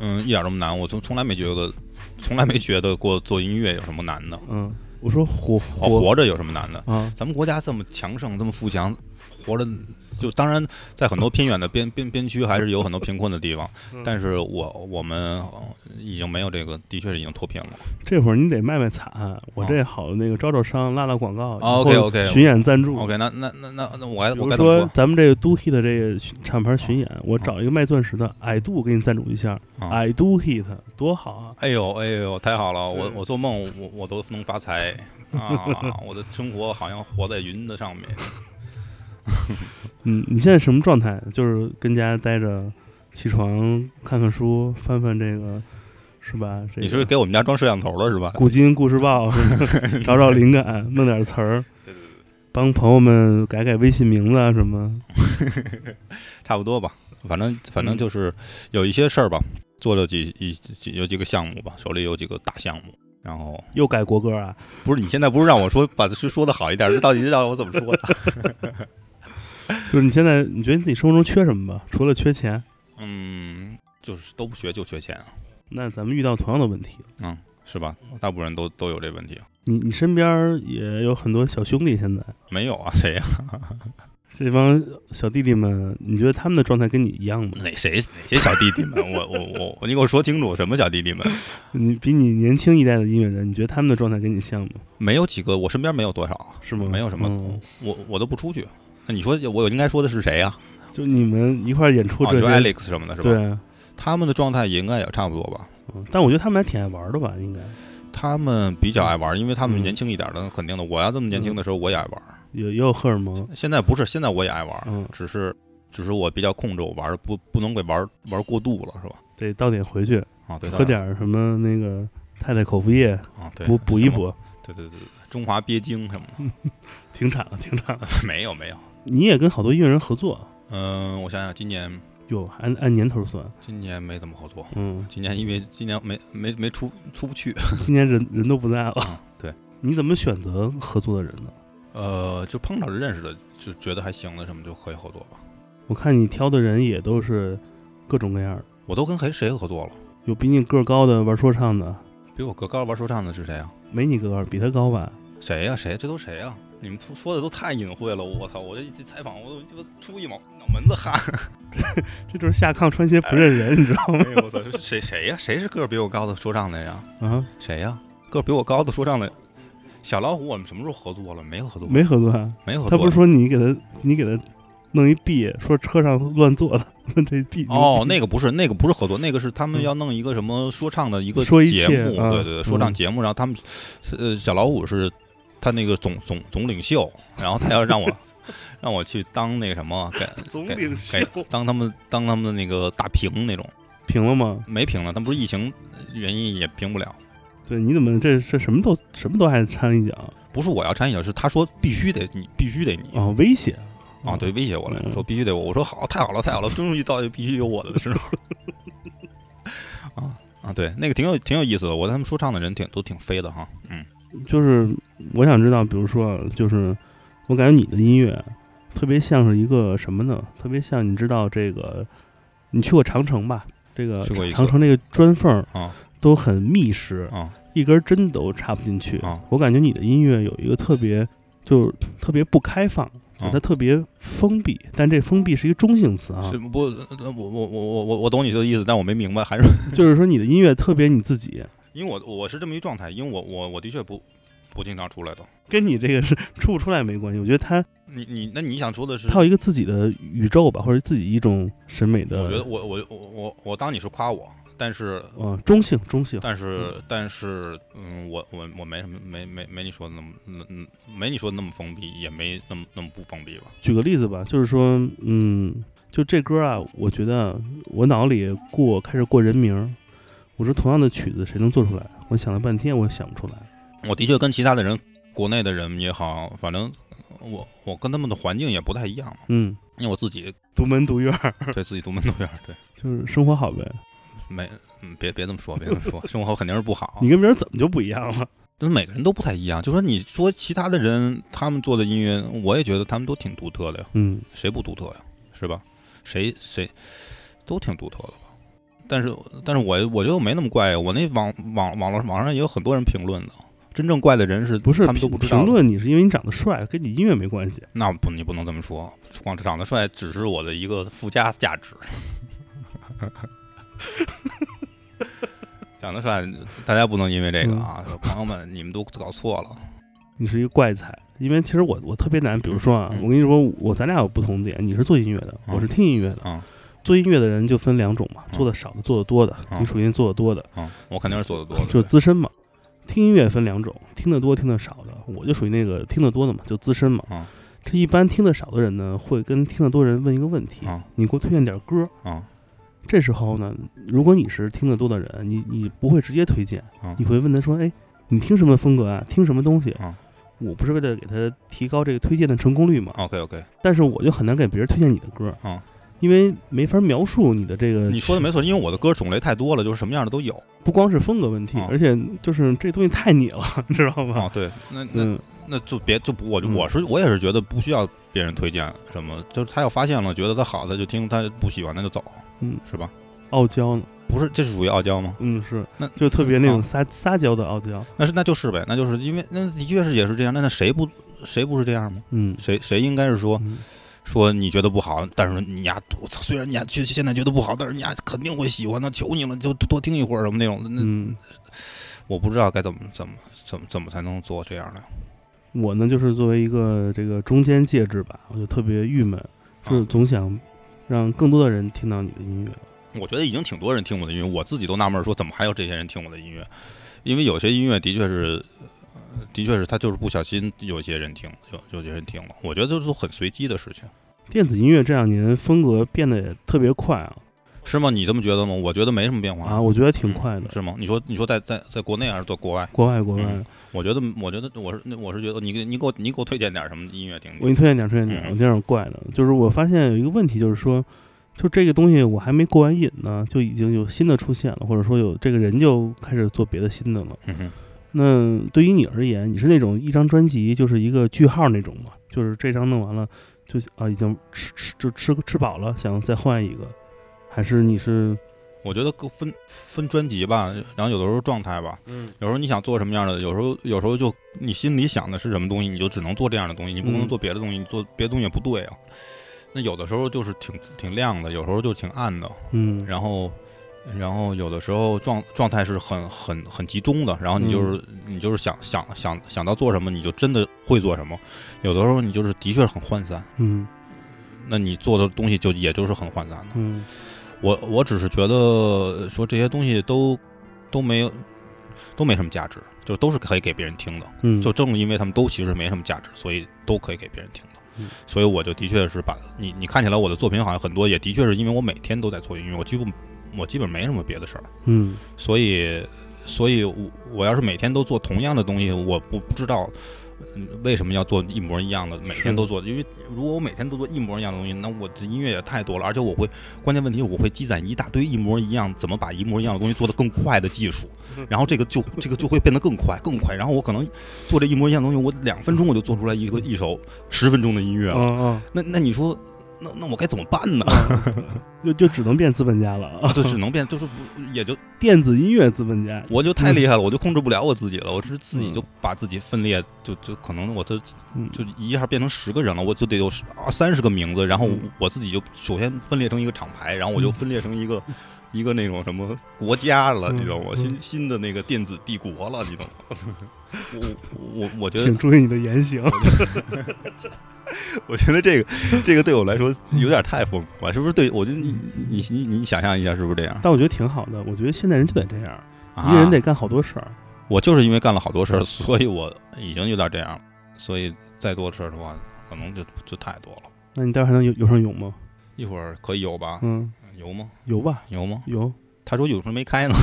嗯，一点都不难，我从从来没觉得，从来没觉得过做音乐有什么难的，嗯，我说活哦，活。着有什么难的？啊，咱们国家这么强盛，这么富强，活着就当然在很多偏远的边边边区还是有很多贫困的地方，嗯但是我我们呃已经没有这个，的确是已经脱贫了。这会儿你得卖卖惨，我哦这好那个招招商拉拉广告哦 OK，OK 巡演赞助。OK，那那那那那我该比如我该怎么说？咱们这个 Do Hit 的这个巡厂牌巡演，我找一个卖钻石的，I Do 给你赞助一下啊，I Do Hit 多好啊！哎呦哎呦，太好了！我我做梦我我都能发财 啊！我的生活好像活在云的上面。嗯，你现在什么状态？就是跟家待着，起床看看书，翻翻这个，是吧？这个你是给我们家装摄像头了是吧？古今故事报，找找灵感，弄点词儿，对对对，帮朋友们改改微信名字啊什么。差不多吧。反正反正嗯就是有一些事儿吧，做了几一几有几个项目吧，手里有几个大项目。然后又改国歌啊？不是你现在不是让我说把说说的好一点，这到底是让我怎么说的？就是你现在你觉得你自己生活中缺什么吧？除了缺钱，嗯，就是都不学就缺钱啊，那咱们遇到同样的问题。嗯，是吧？大部分人都都有这问题。你你身边也有很多小兄弟，现在没有啊？谁呀、这帮小弟弟们，你觉得他们的状态跟你一样吗？哪谁哪些小弟弟们？我我我我，你给我说清楚，什么小弟弟们？你比你年轻一代的音乐人，你觉得他们的状态跟你像吗？没有几个，我身边没有多少，是吗？没有什么，嗯我我都不出去。那你说我应该说的是谁呀、就你们一块儿演出哦，就这些，Alex 什么的，是吧？对，啊，他们的状态也应该也差不多吧。嗯但我觉得他们还挺爱玩的吧，应该他们比较爱玩，因为他们嗯年轻一点的，肯定的。我要这么年轻的时候，我也爱玩。有也有荷尔蒙，现在不是，现在我也爱玩，嗯只是只是我比较控制我玩，不不能给玩玩过度了，是吧？得到点回去啊，对，喝点什么那个太太口服液啊，对，补补一。补，对对对对，中华鳖精什么的，停产了，停产了。没有没有。你也跟好多音乐人合作，嗯，我想想，今年哟，按按年头算，今年没怎么合作，嗯，今年因为今年没没没出出不去。今年人人都不在了，啊，对，你怎么选择合作的人呢？呃，就碰着认识的，就觉得还行的什么就可以合作吧。我看你挑的人也都是各种各样的，我都跟谁谁合作了？有比你个儿高的玩说唱的，比我个高玩说唱的是谁啊？没你个儿，比他高吧？谁呀、谁？这都谁呀、你们说说的都太隐晦了，我操！我这一采访，我都就出一毛脑门子汗。这 这就是下炕穿鞋不认人，你知道吗？哎我操！这是谁谁呀、谁是个儿比我高的说唱的呀？啊，谁呀、个儿比我高的说唱的，小老虎，我们什么时候合作了？没有合作，没合作啊。没合作。他不是说你给他，你给他弄一 B，说车上乱坐的，这 B 哦，那个不是，那个不是合作，那个是他们要弄一个什么说唱的一个节目，啊对对对，说唱嗯节目，然后他们，呃，小老虎是他那个总总总领袖，然后他要让我 让我去当那个什么，给总给领袖给当他们当他们的那个大屏那种，评了吗？没评了，他不是疫情原因也评不了，对，你怎么这这什么都什么都还掺一脚不是我要参与的，是他说必须得你必须得你。啊？威胁啊，对，威胁我来嗯说必须得我，我说好，太好了，太好了，终于到必须有我的时候。啊啊，对，那个挺有挺有意思的，我他们说唱的人挺都挺飞的哈，嗯，就是我想知道，比如说啊，就是我感觉你的音乐特别像是一个什么呢？特别像你知道这个，你去过长城吧？这个长城这个砖缝儿啊都很密实，啊一根针都插不进去。啊我感觉你的音乐有一个特别，就是特别不开放，它特别封闭，但这封闭是一个中性词啊是，不，呃我我我我我我懂你的意思，但我没明白，还是 就是说你的音乐特别你自己，因为我我是这么一状态，因为我我我的确不不经常出来的。跟你这个是出不出来没关系。我觉得他你你那你想说的是？他有一个自己的宇宙吧，或者自己一种审美的，我觉得我我我我我当你是夸我，但是嗯，中性中性。但是但是嗯，我我我没什么没没没你说的那么那嗯没你说的那么封闭，也没那么那么不封闭吧。举个例子吧，就是说，嗯，就这歌啊，我觉得我脑里过开始过人名儿，我说同样的曲子谁能做出来？我想了半天，我想不出来。我的确跟其他的人，国内的人也好，反正我我跟他们的环境也不太一样嘛，嗯，因为我自己独门独院儿，对自己独门独院儿，对，就是生活好呗。没嗯别别这么说，别这么说，生活肯定是不好。你跟别人怎么就不一样了？就是每个人都不太一样，就说你说其他的人他们做的音乐，我也觉得他们都挺独特的呀，嗯，谁不独特呀？是吧？谁谁都挺独特的吧？但是但是我我觉得我没那么怪，我那网网网络网上也有很多人评论的，真正怪的人是不是他们都不知道评论你是因为你长得帅，跟你音乐没关系。那不，你不能这么说。光长得帅只是我的一个附加价值。长得帅，大家不能因为这个啊，说朋友们，你们都搞错了。你是一个怪才，因为其实我我特别难，比如说啊，嗯我跟你说，我咱俩有不同点，你是做音乐的，嗯我是听音乐的。嗯做音乐的人就分两种嘛，嗯做的少的，做的多的。嗯你属于做的多的，嗯，我肯定是做的多的。就是资深嘛。听音乐分两种，听得多、听得少的。我就属于那个听得多的嘛，就资深嘛。嗯这一般听得少的人呢，会跟听得多人问一个问题：嗯你给我推荐点歌。啊这时候呢，如果你是听得多的人，你你不会直接推荐，嗯你会问他说：“哎，你听什么风格啊？听什么东西？”嗯我不是为了给他提高这个推荐的成功率嘛，，OK OK，但是我就很难给别人推荐你的歌。嗯因为没法描述你的这个，你说的没错，因为我的歌种类太多了，就是什么样的都有不光是风格问题，啊而且就是这东西太你了，你知道吗？啊。对，那那嗯，那就别就不我嗯我是我也是觉得不需要别人推荐什么，就是他要发现了觉得他好，他就听；他不喜欢那就走，嗯，是吧？傲娇呢，不是，这是属于傲娇吗？嗯，是，那就特别那种啊撒撒娇的傲娇，那是那就是呗，那就是因为那的确是也是这样，那那谁不谁不是这样吗？嗯，谁谁应该是说嗯说你觉得不好，但是你呀，我操，虽然你呀觉现在觉得不好，但是你呀肯定会喜欢的，求你了，就多听一会儿什么那种嗯，我不知道该怎么怎么怎么怎么才能做这样的。我呢就是作为一个这个中间介质吧，我就特别郁闷，就是啊总想让更多的人听到你的音乐。我觉得已经挺多人听我的音乐，我自己都纳闷说怎么还有这些人听我的音乐，因为有些音乐的确是，呃的确是他就是不小心有些人听，有有些人听了，我觉得都是很随机的事情，电子音乐这两年风格变得也特别快啊是吗？你这么觉得吗？我觉得没什么变化啊，我觉得挺快的。是吗？你说你说在在在国内还是在国外？国外国外，嗯我觉得我觉得我是我是觉得你给你给我你给我推荐点什么音乐听听？我给你推荐点，推荐点，嗯有点怪的，就是我发现有一个问题，就是说，就这个东西我还没过完瘾呢，就已经有新的出现了，或者说有这个人就开始做别的新的了。嗯哼，那对于你而言，你是那种一张专辑就是一个句号那种吗？就是这张弄完了就啊已经吃吃就吃吃饱了，想再换一个，还是你是我觉得各分分专辑吧，然后有的时候状态吧，嗯。有时候你想做什么样的，有时候有时候就你心里想的是什么东西，你就只能做这样的东西，你不能嗯。做别的东西，你做别的东西也不对啊。那有的时候就是挺挺亮的，有时候就挺暗的，嗯。然后然后有的时候状状态是很很很集中的，然后你就是、你就是想想想想到做什么，你就真的会做什么。有的时候你就是的确很涣散，嗯那你做的东西就也就是很涣散的。嗯我我只是觉得说这些东西都都没有都没什么价值，就都是可以给别人听的。嗯，就正因为他们都其实没什么价值，所以都可以给别人听的。嗯所以我就的确是把你你看起来我的作品好像很多，也的确是因为我每天都在做音乐，我基本我基本没什么别的事儿，嗯所以所以我我要是每天都做同样的东西，我不不知道。嗯为什么要做一模一样的？每天都做，因为如果我每天都做一模一样的东西，那我的音乐也太多了，而且我会关键问题我会积攒一大堆一模一样，怎么把一模一样的东西做得更快的技术，然后这个就这个就会变得更快更快，然后我可能做这一模一样的东西，我两分钟我就做出来一个一首十分钟的音乐了。嗯嗯，那那你说，那那我该怎么办呢？就就只能变资本家了啊，就 只能变，就是不也就电子音乐资本家。我就太厉害了，我就控制不了我自己了，我是自己嗯就把自己分裂，就就可能我都嗯就一下变成十个人了，我就得有十二三十个名字，然后嗯我自己就首先分裂成一个厂牌，然后我就嗯分裂成一个。一个那种什么国家了，嗯你知道吗？嗯新新的那个电子帝国了，你懂吗？我我我觉得请注意你的言行。我觉得这个这个对我来说有点太疯狂，是不是对？我觉得你你你你想象一下，是不是这样？但我觉得挺好的，我觉得现代人就得这样，啊一个人得干好多事儿。我就是因为干了好多事儿，所以我已经有点这样了。所以再多的事儿的话，可能就就太多了。那你待会儿还能游游上泳吗？一会儿可以游吧？嗯，游吗？游吧，游吗？游。他说泳池没开呢。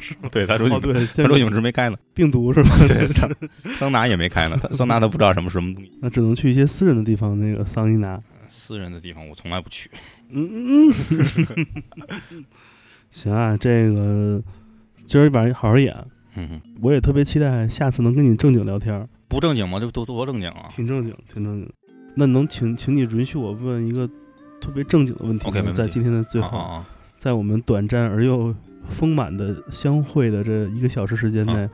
是 对，他说对，他说泳池没开呢。病毒是吧？对，桑桑拿也没开呢。桑拿他不知道什么什么东西。那只能去一些私人的地方，那个桑尼拿。私人的地方我从来不去。嗯嗯嗯。行啊，这个今儿晚上好好演，我也特别期待下次能跟你正经聊天儿，不正经吗？这多多正经啊！挺正经，挺正经。那能请请你允许我问一个特别正经的问题吗在今天的最后，啊啊啊在我们短暂而又丰满的相会的这一个小时时间内，啊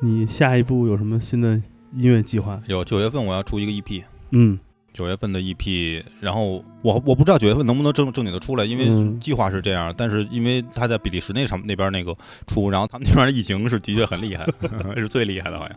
你下一步有什么新的音乐计划？有九月份我要出一个 EP，嗯九月份的 EP，然后我我不知道九月份能不能正正经的出来，因为嗯计划是这样，但是因为他在比利时那场那边那个出，然后他们那边的疫情是的确很厉害，是最厉害的，好像。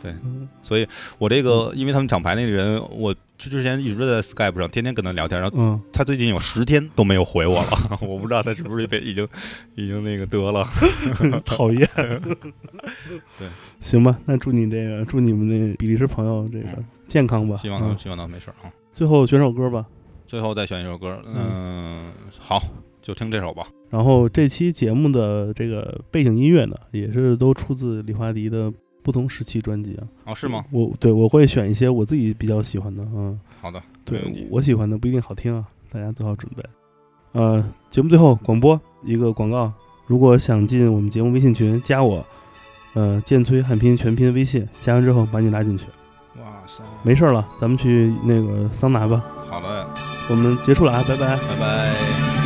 对，嗯所以我这个因为他们厂牌那个人，我之之前一直在 Skype 上天天跟他聊天，然后嗯，他最近有十天都没有回我了，我不知道他是不是被已经已经那个得了。讨厌。对，行吧，那祝你这个祝你们那比利时朋友这个嗯健康吧。希望他嗯希望他没事啊。最后选首歌吧。最后再选一首歌，嗯，好，就听这首吧。然后这期节目的这个背景音乐呢，也是都出自李华迪的不同时期专辑啊。哦，是吗？我对我会选一些我自己比较喜欢的，嗯，好的，对。我喜欢的不一定好听啊。大家做好准备。呃，节目最后广播一个广告，如果想进我们节目微信群，加我，呃，剑崔汉拼全拼微信，加完之后把你拉进去。哇塞，没事儿了，咱们去那个桑拿吧。好的，我们结束了啊，拜拜。拜拜。